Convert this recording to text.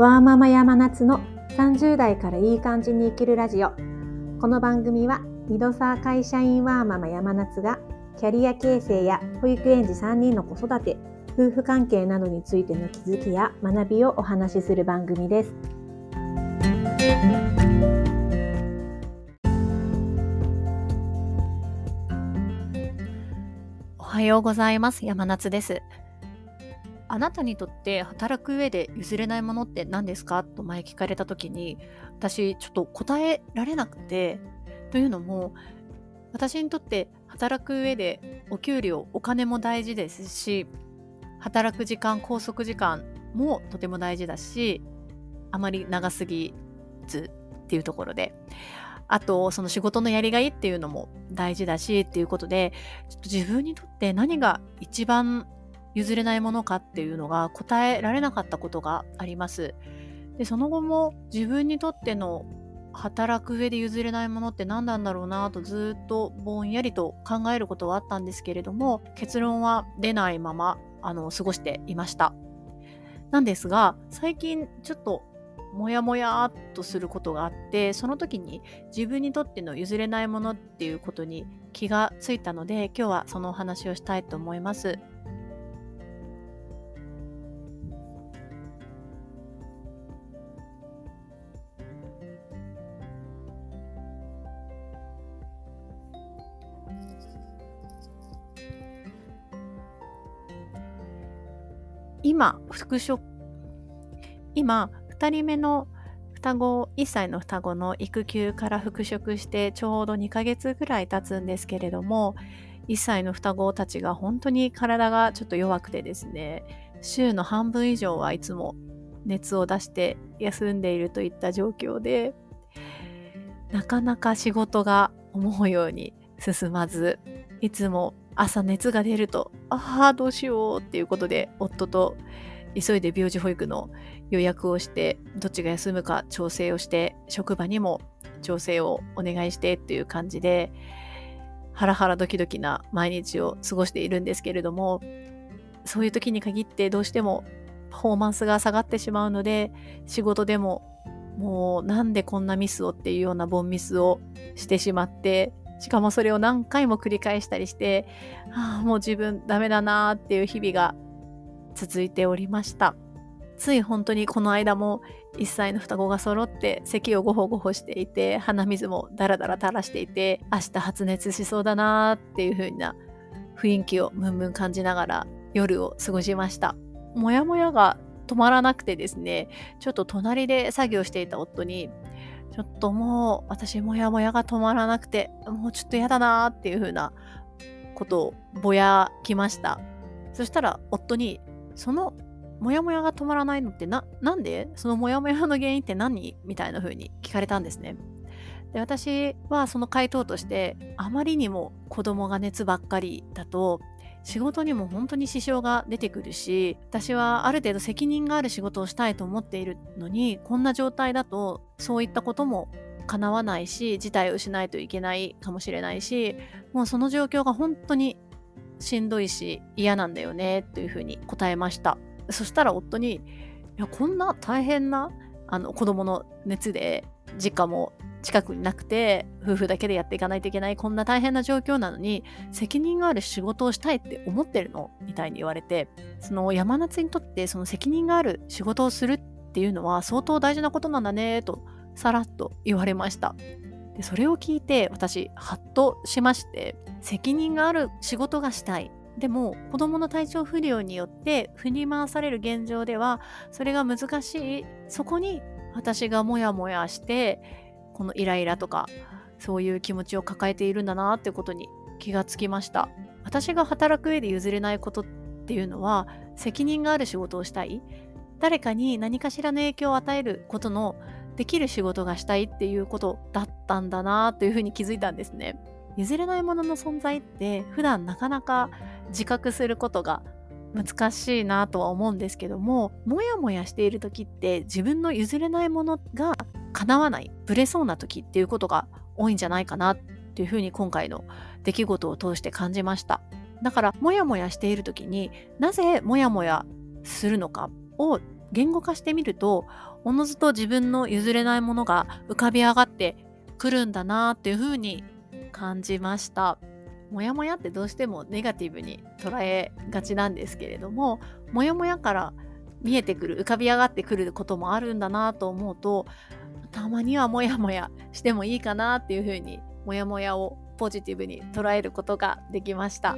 ワーママ山夏の30代からいい感じに生きるラジオ。この番組はミドサー会社員ワーママ山夏がキャリア形成や保育園児3人の子育て夫婦関係などについての気づきや学びをお話しする番組です。おはようございます。山夏です。あなたにとって働く上で譲れないものって何ですか？と前聞かれた時に私ちょっと答えられなくてというのも私にとって働く上でお給料お金も大事ですし働く時間拘束時間もとても大事だしあまり長すぎずっていうところで。あとその仕事のやりがいっていうのも大事だしっていうことでちょっと自分にとって何が一番譲れないものかっていうのが答えられなかったことがあります。でその後も自分にとっての働く上で譲れないものって何なんだろうなとずっとぼんやりと考えることはあったんですけれども結論は出ないままあの過ごしていました。なんですが最近ちょっとモヤモヤっとすることがあってその時に自分にとっての譲れないものっていうことに気がついたので今日はそのお話をしたいと思います。今、復職、今、2人目の双子、1歳の双子の育休から復職してちょうど2ヶ月ぐらい経つんですけれども、1歳の双子たちが本当に体がちょっと弱くてですね、週の半分以上はいつも熱を出して休んでいるといった状況で、なかなか仕事が思うように進まず、いつも朝熱が出ると、ああ、どうしようっていうことで、夫と急いで病児保育の予約をして、どっちが休むか調整をして、職場にも調整をお願いしてっていう感じで、ハラハラドキドキな毎日を過ごしているんですけれども、そういう時に限ってどうしてもパフォーマンスが下がってしまうので、仕事でももうなんでこんなミスをっていうようなボンミスをしてしまって、しかもそれを何回も繰り返したりして、ああ、もう自分ダメだなーっていう日々が続いておりました。つい本当にこの間も1歳の双子が揃って咳をゴホゴホしていて鼻水もダラダラ垂らしていて明日発熱しそうだなーっていう風な雰囲気をムンムン感じながら夜を過ごしました。もやもやが止まらなくてですねちょっと隣で作業していた夫にちょっともう私もやもやが止まらなくて、もうちょっと嫌だなーっていう風なことをぼやきました。そしたら夫に、そのもやもやが止まらないのってな、なんで？そのもやもやの原因って何？みたいな風に聞かれたんですね。で、私はその回答として、あまりにも子供が熱ばっかりだと、仕事にも本当に支障が出てくるし私はある程度責任がある仕事をしたいと思っているのにこんな状態だとそういったことも叶わないし事態をしないといけないかもしれないしもうその状況が本当にしんどいし嫌なんだよねというふうに答えました。そしたら夫にいやこんな大変なあの子供の熱で実家も近くになくて夫婦だけでやっていかないといけないこんな大変な状況なのに責任がある仕事をしたいって思ってるのみたいに言われてその山夏にとってその責任がある仕事をするっていうのは相当大事なことなんだねとさらっと言われました。でそれを聞いて私ハッとしまして責任がある仕事がしたい。でも子供の体調不良によって振り回される現状ではそれが難しい。そこに私がモヤモヤしてこのイライラとかそういう気持ちを抱えているんだなってことに気がつきました。私が働く上で譲れないことっていうのは責任がある仕事をしたい。誰かに何かしらの影響を与えることのできる仕事がしたいっていうことだったんだなというふうに気づいたんですね。譲れないものの存在って普段なかなか自覚することが難しいなとは思うんですけどももやもやしている時って自分の譲れないものが叶わないブレそうな時っていうことが多いんじゃないかなっていうふうに今回の出来事を通して感じましただからモヤモヤしている時になぜモヤモヤするのかを言語化してみるとおのずと自分の譲れないものが浮かび上がってくるんだなっていうふうに感じました。モヤモヤってどうしてもネガティブに捉えがちなんですけれどもモヤモヤから見えてくる浮かび上がってくることもあるんだなと思うとたまにはモヤモヤしてもいいかなっていうふうにモヤモヤをポジティブに捉えることができました。